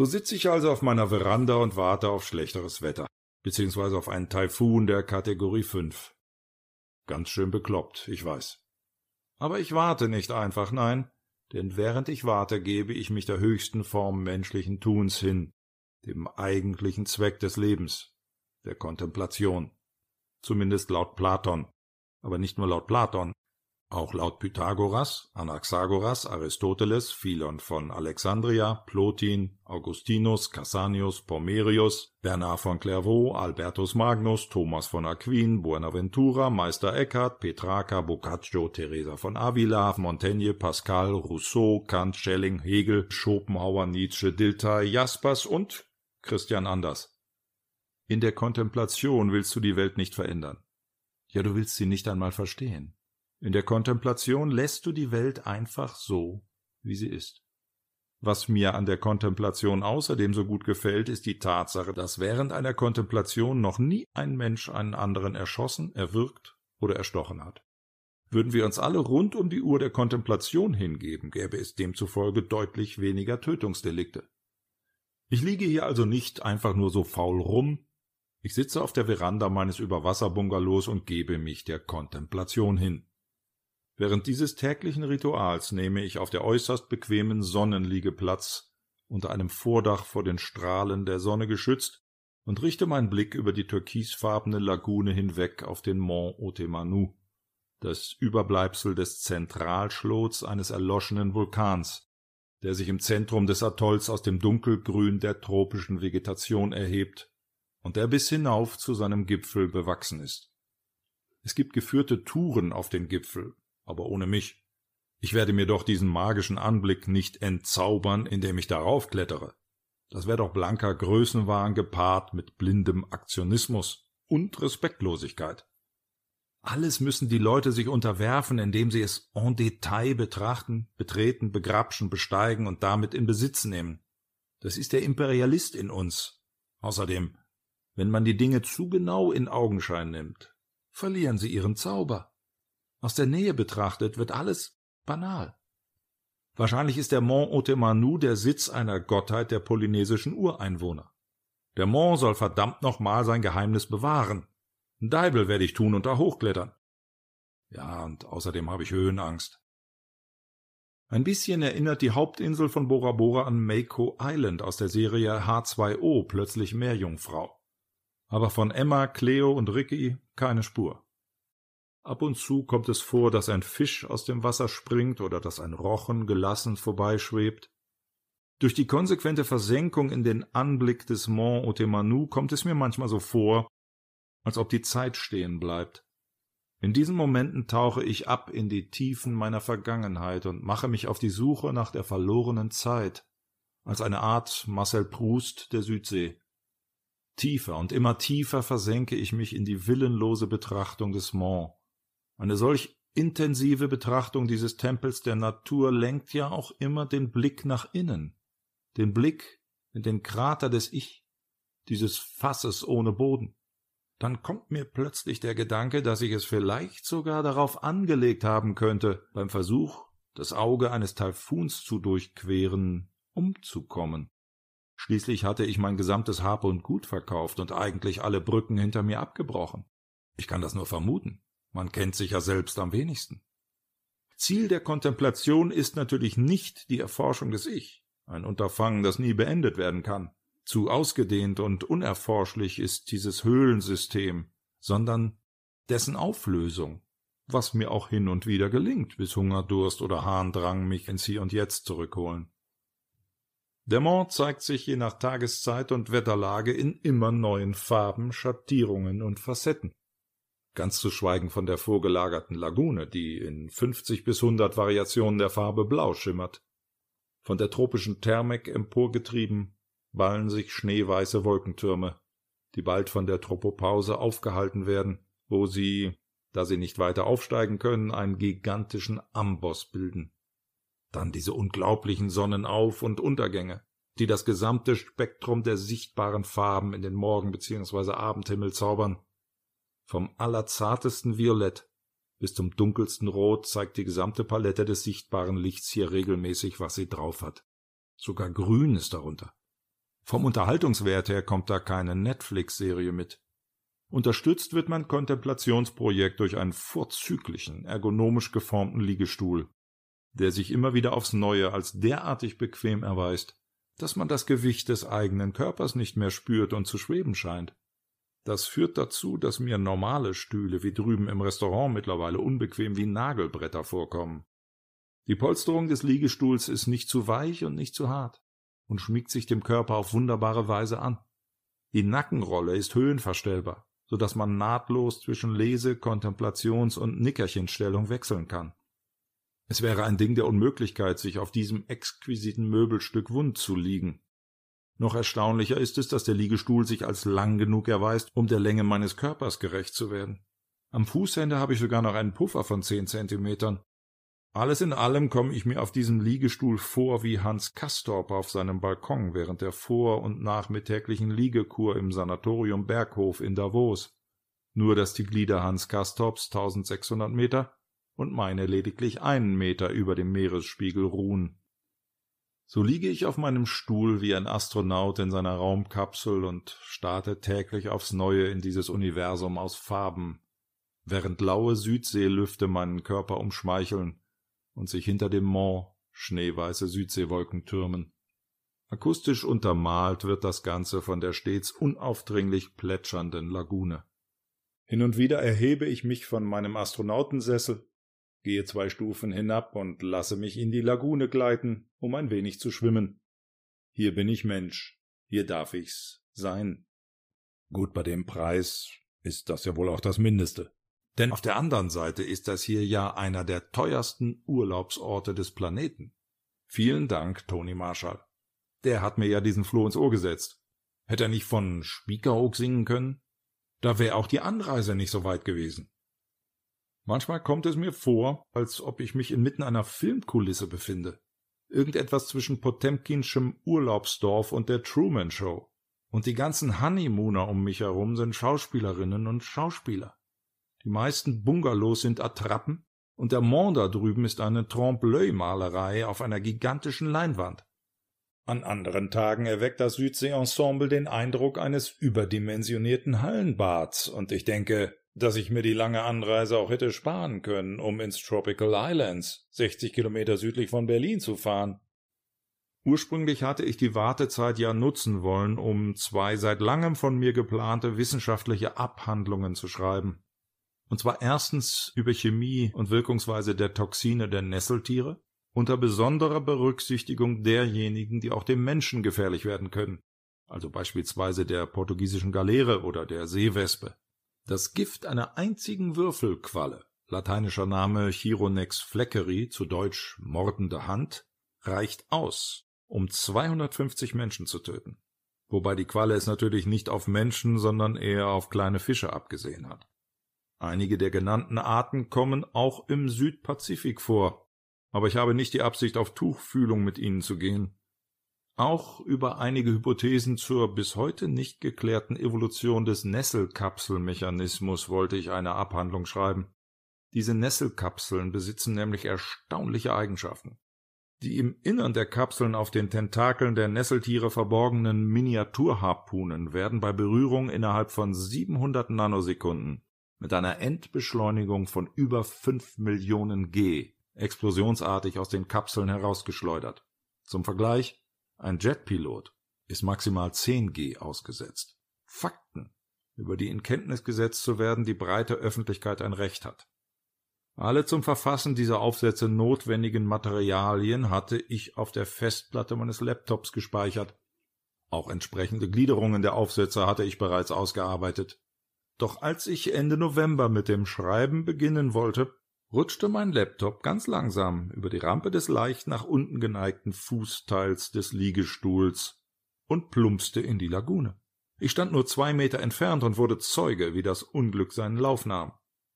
So sitze ich also auf meiner Veranda und warte auf schlechteres Wetter, beziehungsweise auf einen Taifun der Kategorie 5. Ganz schön bekloppt, ich weiß. Aber ich warte nicht einfach, nein, denn während ich warte, gebe ich mich der höchsten Form menschlichen Tuns hin, dem eigentlichen Zweck des Lebens, der Kontemplation. Zumindest laut Platon. Aber nicht nur laut Platon, auch laut Pythagoras, Anaxagoras, Aristoteles, Philon von Alexandria, Plotin, Augustinus, Cassanius, Pomerius, Bernard von Clairvaux, Albertus Magnus, Thomas von Aquin, Buenaventura, Meister Eckhart, Petrarca, Boccaccio, Teresa von Avila, Montaigne, Pascal, Rousseau, Kant, Schelling, Hegel, Schopenhauer, Nietzsche, Dilthey, Jaspers und Christian Anders. In der Kontemplation willst du die Welt nicht verändern. Ja, du willst sie nicht einmal verstehen. In der Kontemplation lässt du die Welt einfach so, wie sie ist. Was mir an der Kontemplation außerdem so gut gefällt, ist die Tatsache, dass während einer Kontemplation noch nie ein Mensch einen anderen erschossen, erwürgt oder erstochen hat. Würden wir uns alle rund um die Uhr der Kontemplation hingeben, gäbe es demzufolge deutlich weniger Tötungsdelikte. Ich liege hier also nicht einfach nur so faul rum, ich sitze auf der Veranda meines Überwasserbungalows und gebe mich der Kontemplation hin. Während dieses täglichen Rituals nehme ich auf der äußerst bequemen Sonnenliege Platz, unter einem Vordach vor den Strahlen der Sonne geschützt, und richte meinen Blick über die türkisfarbene Lagune hinweg auf den Mont Otemanu, das Überbleibsel des Zentralschlots eines erloschenen Vulkans, der sich im Zentrum des Atolls aus dem Dunkelgrün der tropischen Vegetation erhebt und der bis hinauf zu seinem Gipfel bewachsen ist. Es gibt geführte Touren auf den Gipfel, aber ohne mich. Ich werde mir doch diesen magischen Anblick nicht entzaubern, indem ich darauf klettere. Das wäre doch blanker Größenwahn gepaart mit blindem Aktionismus und Respektlosigkeit. Alles müssen die Leute sich unterwerfen, indem sie es en Detail betrachten, betreten, begrapschen, besteigen und damit in Besitz nehmen. Das ist der Imperialist in uns. Außerdem, wenn man die Dinge zu genau in Augenschein nimmt, verlieren sie ihren Zauber. Aus der Nähe betrachtet wird alles banal. Wahrscheinlich ist der Mont Otemanu der Sitz einer Gottheit der polynesischen Ureinwohner. Der Mont soll verdammt nochmal sein Geheimnis bewahren. Ein Deibel werde ich tun und da hochklettern. Ja, und außerdem habe ich Höhenangst. Ein bisschen erinnert die Hauptinsel von Bora Bora an Mako Island aus der Serie H2O, plötzlich Meerjungfrau. Aber von Emma, Cleo und Ricky keine Spur. Ab und zu kommt es vor, dass ein Fisch aus dem Wasser springt oder dass ein Rochen gelassen vorbeischwebt. Durch die konsequente Versenkung in den Anblick des Mont Otemanu kommt es mir manchmal so vor, als ob die Zeit stehen bleibt. In diesen Momenten tauche ich ab in die Tiefen meiner Vergangenheit und mache mich auf die Suche nach der verlorenen Zeit, als eine Art Marcel Proust der Südsee. Tiefer und immer tiefer versenke ich mich in die willenlose Betrachtung des Mont, eine solch intensive Betrachtung dieses Tempels der Natur lenkt ja auch immer den Blick nach innen, den Blick in den Krater des Ich, dieses Fasses ohne Boden. Dann kommt mir plötzlich der Gedanke, dass ich es vielleicht sogar darauf angelegt haben könnte, beim Versuch, das Auge eines Taifuns zu durchqueren, umzukommen. Schließlich hatte ich mein gesamtes Hab und Gut verkauft und eigentlich alle Brücken hinter mir abgebrochen. Ich kann das nur vermuten. Man kennt sich ja selbst am wenigsten. Ziel der Kontemplation ist natürlich nicht die Erforschung des Ich, ein Unterfangen, das nie beendet werden kann. Zu ausgedehnt und unerforschlich ist dieses Höhlensystem, sondern dessen Auflösung, was mir auch hin und wieder gelingt, bis Hunger, Durst oder Harndrang mich ins Hier und Jetzt zurückholen. Der Mond zeigt sich je nach Tageszeit und Wetterlage in immer neuen Farben, Schattierungen und Facetten ganz zu schweigen von der vorgelagerten Lagune, die in fünfzig bis hundert Variationen der Farbe blau schimmert. Von der tropischen Thermik emporgetrieben, ballen sich schneeweiße Wolkentürme, die bald von der Tropopause aufgehalten werden, wo sie, da sie nicht weiter aufsteigen können, einen gigantischen Amboss bilden. Dann diese unglaublichen Sonnenauf- und Untergänge, die das gesamte Spektrum der sichtbaren Farben in den Morgen- bzw. Abendhimmel zaubern, vom allerzartesten Violett bis zum dunkelsten Rot zeigt die gesamte Palette des sichtbaren Lichts hier regelmäßig, was sie drauf hat. Sogar Grün ist darunter. Vom Unterhaltungswert her kommt da keine Netflix-Serie mit. Unterstützt wird mein Kontemplationsprojekt durch einen vorzüglichen, ergonomisch geformten Liegestuhl, der sich immer wieder aufs Neue als derartig bequem erweist, dass man das Gewicht des eigenen Körpers nicht mehr spürt und zu schweben scheint. Das führt dazu, dass mir normale Stühle wie drüben im Restaurant mittlerweile unbequem wie Nagelbretter vorkommen. Die Polsterung des Liegestuhls ist nicht zu weich und nicht zu hart und schmiegt sich dem Körper auf wunderbare Weise an. Die Nackenrolle ist höhenverstellbar, so dass man nahtlos zwischen Lese-, Kontemplations- und Nickerchenstellung wechseln kann. Es wäre ein Ding der Unmöglichkeit, sich auf diesem exquisiten Möbelstück wund zu liegen. Noch erstaunlicher ist es, dass der Liegestuhl sich als lang genug erweist, um der Länge meines Körpers gerecht zu werden. Am Fußende habe ich sogar noch einen Puffer von zehn Zentimetern. Alles in allem komme ich mir auf diesem Liegestuhl vor wie Hans Kastorp auf seinem Balkon während der vor- und nachmittäglichen Liegekur im Sanatorium Berghof in Davos. Nur dass die Glieder Hans Kastorps 1600 Meter und meine lediglich einen Meter über dem Meeresspiegel ruhen. So liege ich auf meinem Stuhl wie ein Astronaut in seiner Raumkapsel und starte täglich aufs Neue in dieses Universum aus Farben, während laue Südseelüfte meinen Körper umschmeicheln und sich hinter dem Mont schneeweiße Südseewolken türmen. Akustisch untermalt wird das Ganze von der stets unaufdringlich plätschernden Lagune. Hin und wieder erhebe ich mich von meinem Astronautensessel gehe zwei Stufen hinab und lasse mich in die Lagune gleiten, um ein wenig zu schwimmen. Hier bin ich Mensch, hier darf ich's sein. Gut, bei dem Preis ist das ja wohl auch das Mindeste. Denn auf der anderen Seite ist das hier ja einer der teuersten Urlaubsorte des Planeten. Vielen Dank, Tony Marshall. Der hat mir ja diesen Floh ins Ohr gesetzt. Hätte er nicht von Spiekeroog singen können? Da wäre auch die Anreise nicht so weit gewesen. Manchmal kommt es mir vor, als ob ich mich inmitten einer Filmkulisse befinde. Irgendetwas zwischen Potemkinschem Urlaubsdorf und der Truman Show. Und die ganzen Honeymooner um mich herum sind Schauspielerinnen und Schauspieler. Die meisten Bungalows sind Attrappen und der Mont da drüben ist eine Trompe-l'œil-Malerei auf einer gigantischen Leinwand. An anderen Tagen erweckt das Südsee-Ensemble den Eindruck eines überdimensionierten Hallenbads und ich denke, dass ich mir die lange Anreise auch hätte sparen können, um ins Tropical Islands, 60 Kilometer südlich von Berlin zu fahren. Ursprünglich hatte ich die Wartezeit ja nutzen wollen, um zwei seit langem von mir geplante wissenschaftliche Abhandlungen zu schreiben. Und zwar erstens über Chemie und Wirkungsweise der Toxine der Nesseltiere, unter besonderer Berücksichtigung derjenigen, die auch dem Menschen gefährlich werden können, also beispielsweise der portugiesischen Galeere oder der Seewespe. Das Gift einer einzigen Würfelqualle, lateinischer Name Chironex fleckeri, zu Deutsch mordende Hand, reicht aus, um 250 Menschen zu töten. Wobei die Qualle es natürlich nicht auf Menschen, sondern eher auf kleine Fische abgesehen hat. Einige der genannten Arten kommen auch im Südpazifik vor, aber ich habe nicht die Absicht, auf Tuchfühlung mit ihnen zu gehen. Auch über einige Hypothesen zur bis heute nicht geklärten Evolution des Nesselkapselmechanismus wollte ich eine Abhandlung schreiben. Diese Nesselkapseln besitzen nämlich erstaunliche Eigenschaften. Die im Innern der Kapseln auf den Tentakeln der Nesseltiere verborgenen Miniaturharpunen werden bei Berührung innerhalb von 700 Nanosekunden mit einer Endbeschleunigung von über 5 Millionen G explosionsartig aus den Kapseln herausgeschleudert. Zum Vergleich ein Jetpilot ist maximal 10 G ausgesetzt. Fakten, über die in Kenntnis gesetzt zu werden die breite Öffentlichkeit ein Recht hat. Alle zum Verfassen dieser Aufsätze notwendigen Materialien hatte ich auf der Festplatte meines Laptops gespeichert. Auch entsprechende Gliederungen der Aufsätze hatte ich bereits ausgearbeitet. Doch als ich Ende November mit dem Schreiben beginnen wollte, rutschte mein Laptop ganz langsam über die Rampe des leicht nach unten geneigten Fußteils des Liegestuhls und plumpste in die Lagune. Ich stand nur zwei Meter entfernt und wurde Zeuge, wie das Unglück seinen Lauf nahm.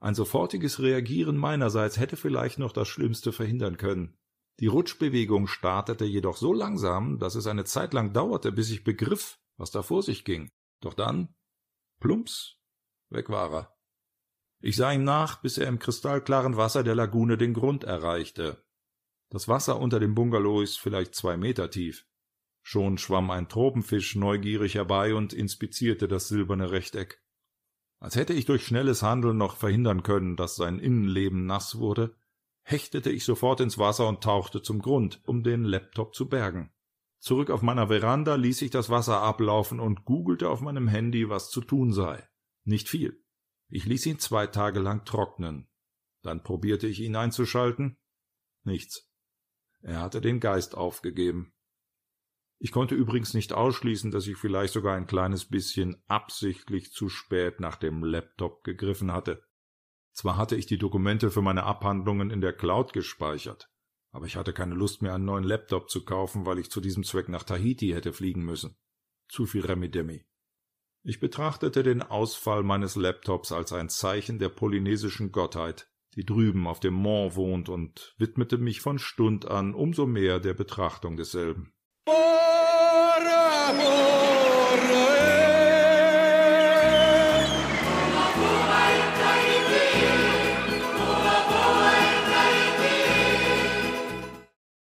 Ein sofortiges Reagieren meinerseits hätte vielleicht noch das Schlimmste verhindern können. Die Rutschbewegung startete jedoch so langsam, dass es eine Zeit lang dauerte, bis ich begriff, was da vor sich ging. Doch dann, plumps, weg war er. Ich sah ihm nach, bis er im kristallklaren Wasser der Lagune den Grund erreichte. Das Wasser unter dem Bungalow ist vielleicht zwei Meter tief. Schon schwamm ein Tropenfisch neugierig herbei und inspizierte das silberne Rechteck. Als hätte ich durch schnelles Handeln noch verhindern können, dass sein Innenleben nass wurde, hechtete ich sofort ins Wasser und tauchte zum Grund, um den Laptop zu bergen. Zurück auf meiner Veranda ließ ich das Wasser ablaufen und googelte auf meinem Handy, was zu tun sei. Nicht viel. Ich ließ ihn zwei Tage lang trocknen. Dann probierte ich ihn einzuschalten. Nichts. Er hatte den Geist aufgegeben. Ich konnte übrigens nicht ausschließen, dass ich vielleicht sogar ein kleines bisschen absichtlich zu spät nach dem Laptop gegriffen hatte. Zwar hatte ich die Dokumente für meine Abhandlungen in der Cloud gespeichert, aber ich hatte keine Lust mehr, einen neuen Laptop zu kaufen, weil ich zu diesem Zweck nach Tahiti hätte fliegen müssen. Zu viel Remidemi. Ich betrachtete den Ausfall meines Laptops als ein Zeichen der polynesischen Gottheit, die drüben auf dem Mont wohnt, und widmete mich von Stund an umso mehr der Betrachtung desselben. Oh!